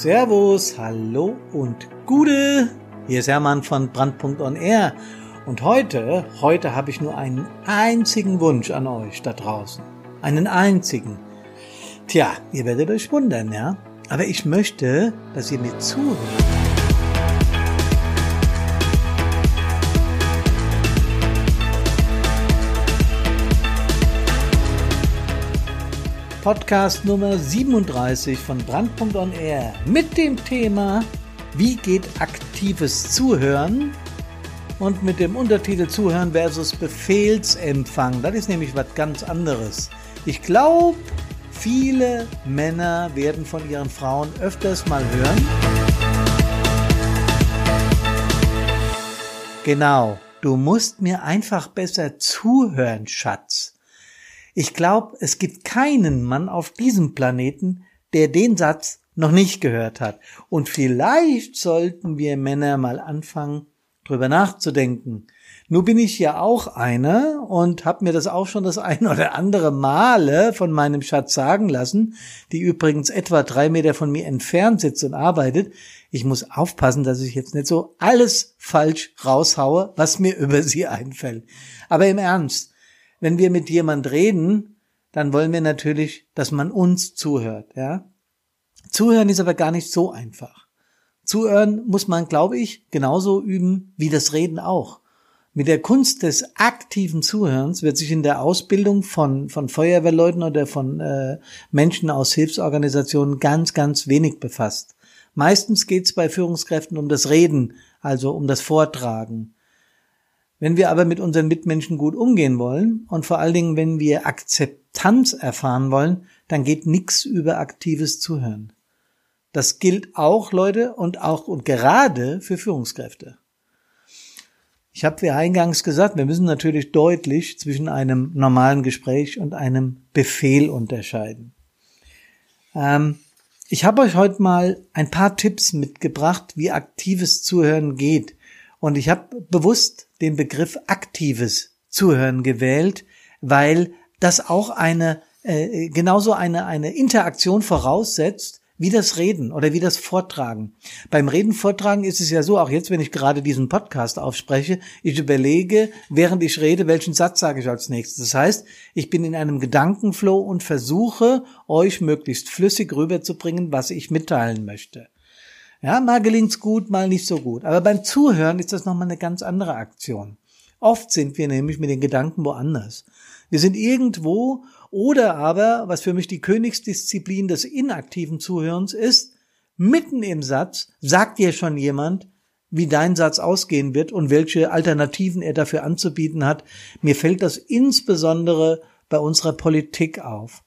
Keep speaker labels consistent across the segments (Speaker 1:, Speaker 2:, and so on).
Speaker 1: Servus, hallo und Gude. Hier ist Hermann von Brandpunkt on Air. Und heute, heute habe ich nur einen einzigen Wunsch an euch da draußen. Einen einzigen. Tja, ihr werdet euch wundern, ja? Aber ich möchte, dass ihr mir zuhört. Podcast Nummer 37 von Brandpunkt on Air mit dem Thema Wie geht aktives Zuhören? Und mit dem Untertitel Zuhören versus Befehlsempfang. Das ist nämlich was ganz anderes. Ich glaube, viele Männer werden von ihren Frauen öfters mal hören. Genau, du musst mir einfach besser zuhören, Schatz. Ich glaube, es gibt keinen Mann auf diesem Planeten, der den Satz noch nicht gehört hat. Und vielleicht sollten wir Männer mal anfangen, drüber nachzudenken. Nun bin ich ja auch einer und habe mir das auch schon das ein oder andere Male von meinem Schatz sagen lassen, die übrigens etwa drei Meter von mir entfernt sitzt und arbeitet. Ich muss aufpassen, dass ich jetzt nicht so alles falsch raushaue, was mir über sie einfällt. Aber im Ernst, wenn wir mit jemand reden, dann wollen wir natürlich, dass man uns zuhört, ja. Zuhören ist aber gar nicht so einfach. Zuhören muss man, glaube ich, genauso üben wie das Reden auch. Mit der Kunst des aktiven Zuhörens wird sich in der Ausbildung von, von Feuerwehrleuten oder von äh, Menschen aus Hilfsorganisationen ganz, ganz wenig befasst. Meistens geht es bei Führungskräften um das Reden, also um das Vortragen. Wenn wir aber mit unseren Mitmenschen gut umgehen wollen und vor allen Dingen, wenn wir Akzeptanz erfahren wollen, dann geht nichts über aktives Zuhören. Das gilt auch, Leute, und auch und gerade für Führungskräfte. Ich habe wie eingangs gesagt, wir müssen natürlich deutlich zwischen einem normalen Gespräch und einem Befehl unterscheiden. Ähm, ich habe euch heute mal ein paar Tipps mitgebracht, wie aktives Zuhören geht. Und ich habe bewusst den Begriff aktives Zuhören gewählt, weil das auch eine äh, genauso eine eine Interaktion voraussetzt wie das Reden oder wie das Vortragen. Beim Reden vortragen ist es ja so, auch jetzt, wenn ich gerade diesen Podcast aufspreche, ich überlege, während ich rede, welchen Satz sage ich als nächstes. Das heißt, ich bin in einem Gedankenflow und versuche, euch möglichst flüssig rüberzubringen, was ich mitteilen möchte. Ja, mal gelingt's gut, mal nicht so gut. Aber beim Zuhören ist das nochmal eine ganz andere Aktion. Oft sind wir nämlich mit den Gedanken woanders. Wir sind irgendwo oder aber, was für mich die Königsdisziplin des inaktiven Zuhörens ist, mitten im Satz sagt dir schon jemand, wie dein Satz ausgehen wird und welche Alternativen er dafür anzubieten hat. Mir fällt das insbesondere bei unserer Politik auf.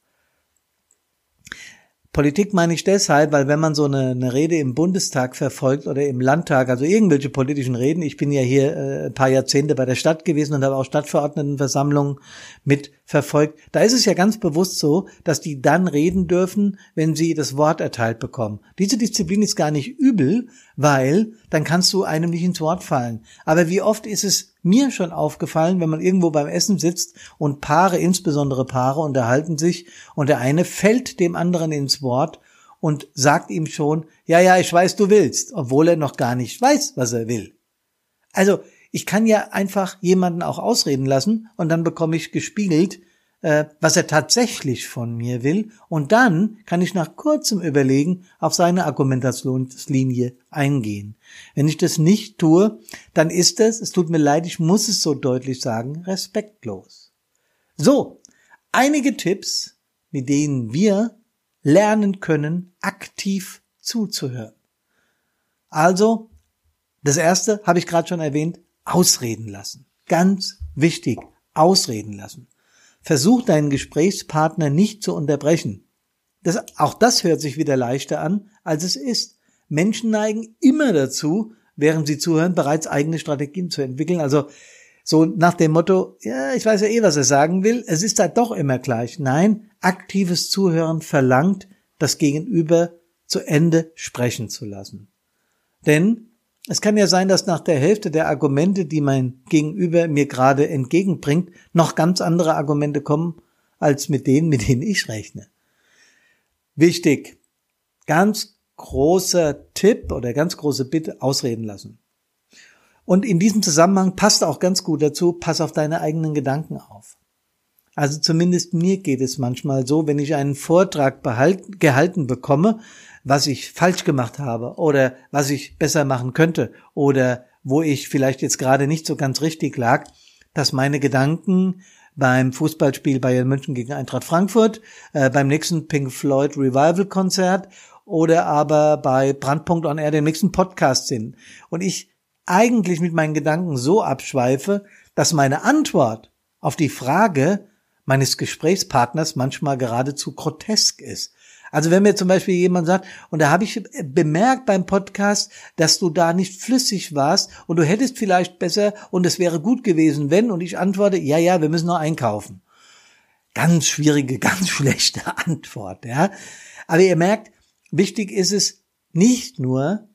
Speaker 1: Politik meine ich deshalb, weil wenn man so eine, eine, Rede im Bundestag verfolgt oder im Landtag, also irgendwelche politischen Reden, ich bin ja hier äh, ein paar Jahrzehnte bei der Stadt gewesen und habe auch Stadtverordnetenversammlungen mit verfolgt, da ist es ja ganz bewusst so, dass die dann reden dürfen, wenn sie das Wort erteilt bekommen. Diese Disziplin ist gar nicht übel, weil dann kannst du einem nicht ins Wort fallen. Aber wie oft ist es mir schon aufgefallen, wenn man irgendwo beim Essen sitzt und Paare, insbesondere Paare, unterhalten sich und der eine fällt dem anderen ins Wort und sagt ihm schon, ja, ja, ich weiß, du willst, obwohl er noch gar nicht weiß, was er will. Also ich kann ja einfach jemanden auch ausreden lassen und dann bekomme ich gespiegelt, äh, was er tatsächlich von mir will. Und dann kann ich nach kurzem Überlegen auf seine Argumentationslinie eingehen. Wenn ich das nicht tue, dann ist es, es tut mir leid, ich muss es so deutlich sagen, respektlos. So, einige Tipps, mit denen wir lernen können, aktiv zuzuhören. Also, das erste habe ich gerade schon erwähnt, ausreden lassen. Ganz wichtig, ausreden lassen. Versuch deinen Gesprächspartner nicht zu unterbrechen. Das, auch das hört sich wieder leichter an, als es ist. Menschen neigen immer dazu, während sie zuhören, bereits eigene Strategien zu entwickeln. Also so nach dem Motto, ja, ich weiß ja eh, was er sagen will, es ist da doch immer gleich. Nein, aktives Zuhören verlangt, das Gegenüber zu Ende sprechen zu lassen. Denn es kann ja sein, dass nach der Hälfte der Argumente, die mein Gegenüber mir gerade entgegenbringt, noch ganz andere Argumente kommen, als mit denen, mit denen ich rechne. Wichtig, ganz großer Tipp oder ganz große Bitte ausreden lassen. Und in diesem Zusammenhang passt auch ganz gut dazu, pass auf deine eigenen Gedanken auf. Also zumindest mir geht es manchmal so, wenn ich einen Vortrag behalten, gehalten bekomme, was ich falsch gemacht habe oder was ich besser machen könnte oder wo ich vielleicht jetzt gerade nicht so ganz richtig lag, dass meine Gedanken beim Fußballspiel Bayern München gegen Eintracht Frankfurt, äh, beim nächsten Pink Floyd Revival Konzert oder aber bei Brandpunkt on Air, dem nächsten Podcast sind. Und ich eigentlich mit meinen Gedanken so abschweife, dass meine Antwort auf die Frage meines Gesprächspartners manchmal geradezu grotesk ist. Also wenn mir zum Beispiel jemand sagt, und da habe ich bemerkt beim Podcast, dass du da nicht flüssig warst und du hättest vielleicht besser und es wäre gut gewesen, wenn, und ich antworte, ja, ja, wir müssen noch einkaufen. Ganz schwierige, ganz schlechte Antwort, ja. Aber ihr merkt, wichtig ist es nicht nur,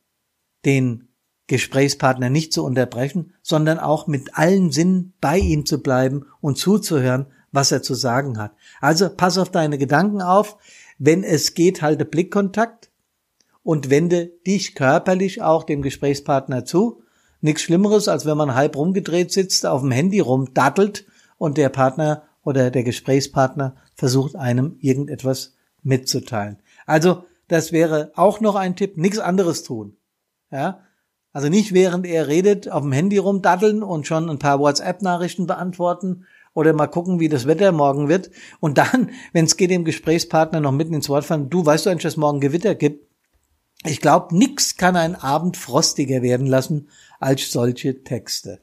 Speaker 1: den Gesprächspartner nicht zu unterbrechen, sondern auch mit allen Sinnen bei ihm zu bleiben und zuzuhören, was er zu sagen hat. Also pass auf deine Gedanken auf. Wenn es geht, halte Blickkontakt und wende dich körperlich auch dem Gesprächspartner zu. Nichts Schlimmeres, als wenn man halb rumgedreht sitzt, auf dem Handy rumdattelt und der Partner oder der Gesprächspartner versucht einem irgendetwas mitzuteilen. Also, das wäre auch noch ein Tipp, nichts anderes tun. Ja? Also nicht während er redet, auf dem Handy rumdaddeln und schon ein paar WhatsApp-Nachrichten beantworten oder mal gucken, wie das Wetter morgen wird. Und dann, wenn es geht, dem Gesprächspartner noch mitten ins Wort fallen, du weißt du eigentlich, dass morgen Gewitter gibt? Ich glaube, nix kann einen Abend frostiger werden lassen als solche Texte.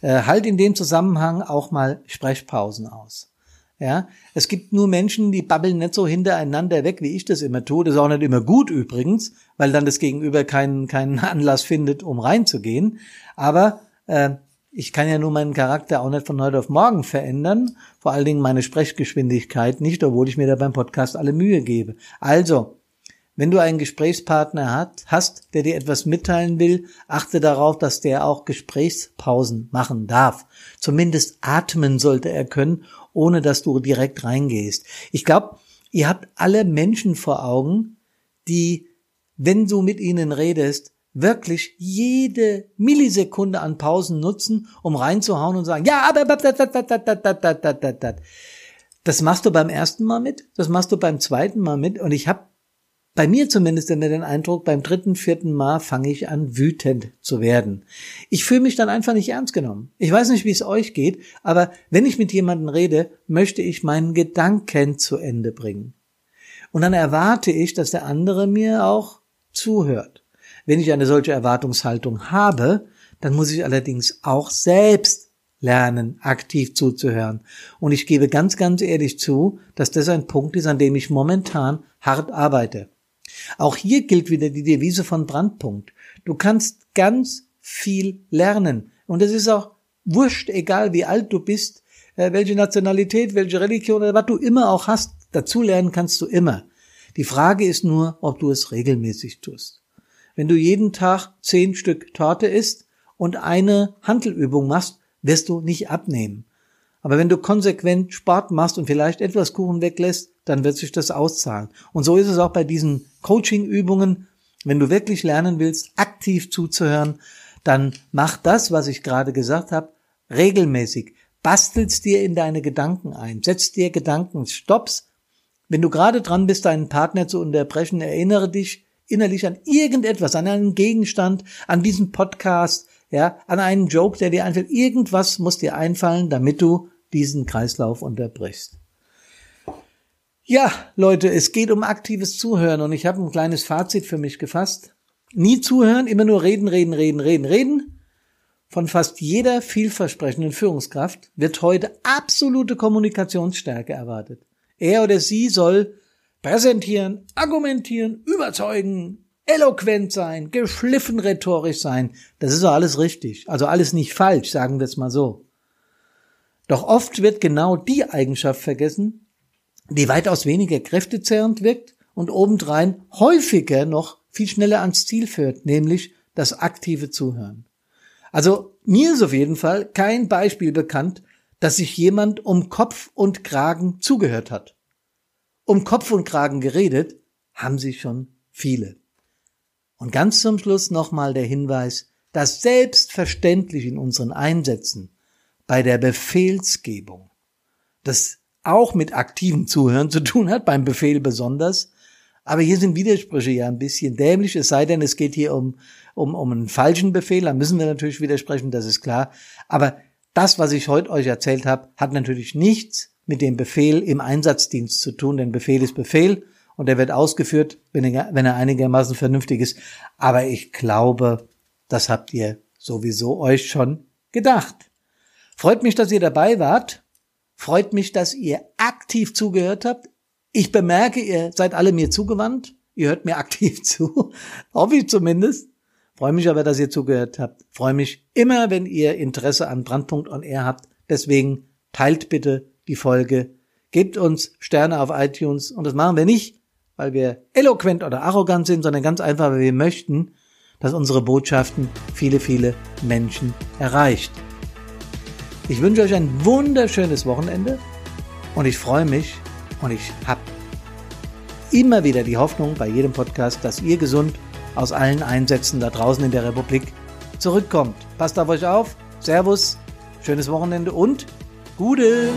Speaker 1: Äh, halt in dem Zusammenhang auch mal Sprechpausen aus. Ja, es gibt nur Menschen, die babbeln nicht so hintereinander weg, wie ich das immer tue. Das ist auch nicht immer gut übrigens, weil dann das Gegenüber keinen keinen Anlass findet, um reinzugehen. Aber äh, ich kann ja nur meinen Charakter auch nicht von heute auf morgen verändern, vor allen Dingen meine Sprechgeschwindigkeit nicht, obwohl ich mir da beim Podcast alle Mühe gebe. Also, wenn du einen Gesprächspartner hat, hast, der dir etwas mitteilen will, achte darauf, dass der auch Gesprächspausen machen darf. Zumindest atmen sollte er können, ohne dass du direkt reingehst. Ich glaube, ihr habt alle Menschen vor Augen, die, wenn du mit ihnen redest, wirklich jede Millisekunde an Pausen nutzen, um reinzuhauen und sagen, ja, aber das machst du beim ersten Mal mit, das machst du beim zweiten Mal mit und ich habe bei mir zumindest immer den Eindruck, beim dritten, vierten Mal fange ich an, wütend zu werden. Ich fühle mich dann einfach nicht ernst genommen. Ich weiß nicht, wie es euch geht, aber wenn ich mit jemandem rede, möchte ich meinen Gedanken zu Ende bringen. Und dann erwarte ich, dass der andere mir auch zuhört. Wenn ich eine solche Erwartungshaltung habe, dann muss ich allerdings auch selbst lernen, aktiv zuzuhören. Und ich gebe ganz, ganz ehrlich zu, dass das ein Punkt ist, an dem ich momentan hart arbeite. Auch hier gilt wieder die Devise von Brandpunkt. Du kannst ganz viel lernen. Und es ist auch wurscht, egal wie alt du bist, äh, welche Nationalität, welche Religion oder was du immer auch hast. Dazu lernen kannst du immer. Die Frage ist nur, ob du es regelmäßig tust. Wenn du jeden Tag zehn Stück Torte isst und eine Handelübung machst, wirst du nicht abnehmen. Aber wenn du konsequent Sport machst und vielleicht etwas Kuchen weglässt, dann wird sich das auszahlen. Und so ist es auch bei diesen Coaching-Übungen. Wenn du wirklich lernen willst, aktiv zuzuhören, dann mach das, was ich gerade gesagt habe, regelmäßig. Bastelst dir in deine Gedanken ein. Setz dir Gedankenstopps. Wenn du gerade dran bist, deinen Partner zu unterbrechen, erinnere dich, innerlich an irgendetwas, an einen Gegenstand, an diesen Podcast, ja, an einen Joke, der dir einfällt. Irgendwas muss dir einfallen, damit du diesen Kreislauf unterbrichst. Ja, Leute, es geht um aktives Zuhören und ich habe ein kleines Fazit für mich gefasst. Nie zuhören, immer nur reden, reden, reden, reden, reden. Von fast jeder vielversprechenden Führungskraft wird heute absolute Kommunikationsstärke erwartet. Er oder sie soll präsentieren, argumentieren, überzeugen, eloquent sein, geschliffen rhetorisch sein. Das ist doch alles richtig. Also alles nicht falsch, sagen wir es mal so. Doch oft wird genau die Eigenschaft vergessen, die weitaus weniger kräftezerrend wirkt und obendrein häufiger noch viel schneller ans Ziel führt, nämlich das aktive Zuhören. Also mir ist auf jeden Fall kein Beispiel bekannt, dass sich jemand um Kopf und Kragen zugehört hat. Um Kopf und Kragen geredet haben sie schon viele. Und ganz zum Schluss nochmal der Hinweis, dass selbstverständlich in unseren Einsätzen bei der Befehlsgebung, das auch mit aktivem Zuhören zu tun hat, beim Befehl besonders, aber hier sind Widersprüche ja ein bisschen dämlich, es sei denn, es geht hier um, um, um einen falschen Befehl, da müssen wir natürlich widersprechen, das ist klar. Aber das, was ich heute euch erzählt habe, hat natürlich nichts mit dem Befehl im Einsatzdienst zu tun, denn Befehl ist Befehl und er wird ausgeführt, wenn er, wenn er einigermaßen vernünftig ist. Aber ich glaube, das habt ihr sowieso euch schon gedacht. Freut mich, dass ihr dabei wart. Freut mich, dass ihr aktiv zugehört habt. Ich bemerke, ihr seid alle mir zugewandt. Ihr hört mir aktiv zu. Hoffe ich zumindest. Freue mich aber, dass ihr zugehört habt. Freue mich immer, wenn ihr Interesse an Brandpunkt on Air habt. Deswegen teilt bitte die Folge. Gebt uns Sterne auf iTunes. Und das machen wir nicht, weil wir eloquent oder arrogant sind, sondern ganz einfach, weil wir möchten, dass unsere Botschaften viele, viele Menschen erreicht. Ich wünsche euch ein wunderschönes Wochenende und ich freue mich und ich habe immer wieder die Hoffnung bei jedem Podcast, dass ihr gesund aus allen Einsätzen da draußen in der Republik zurückkommt. Passt auf euch auf. Servus, schönes Wochenende und Gute!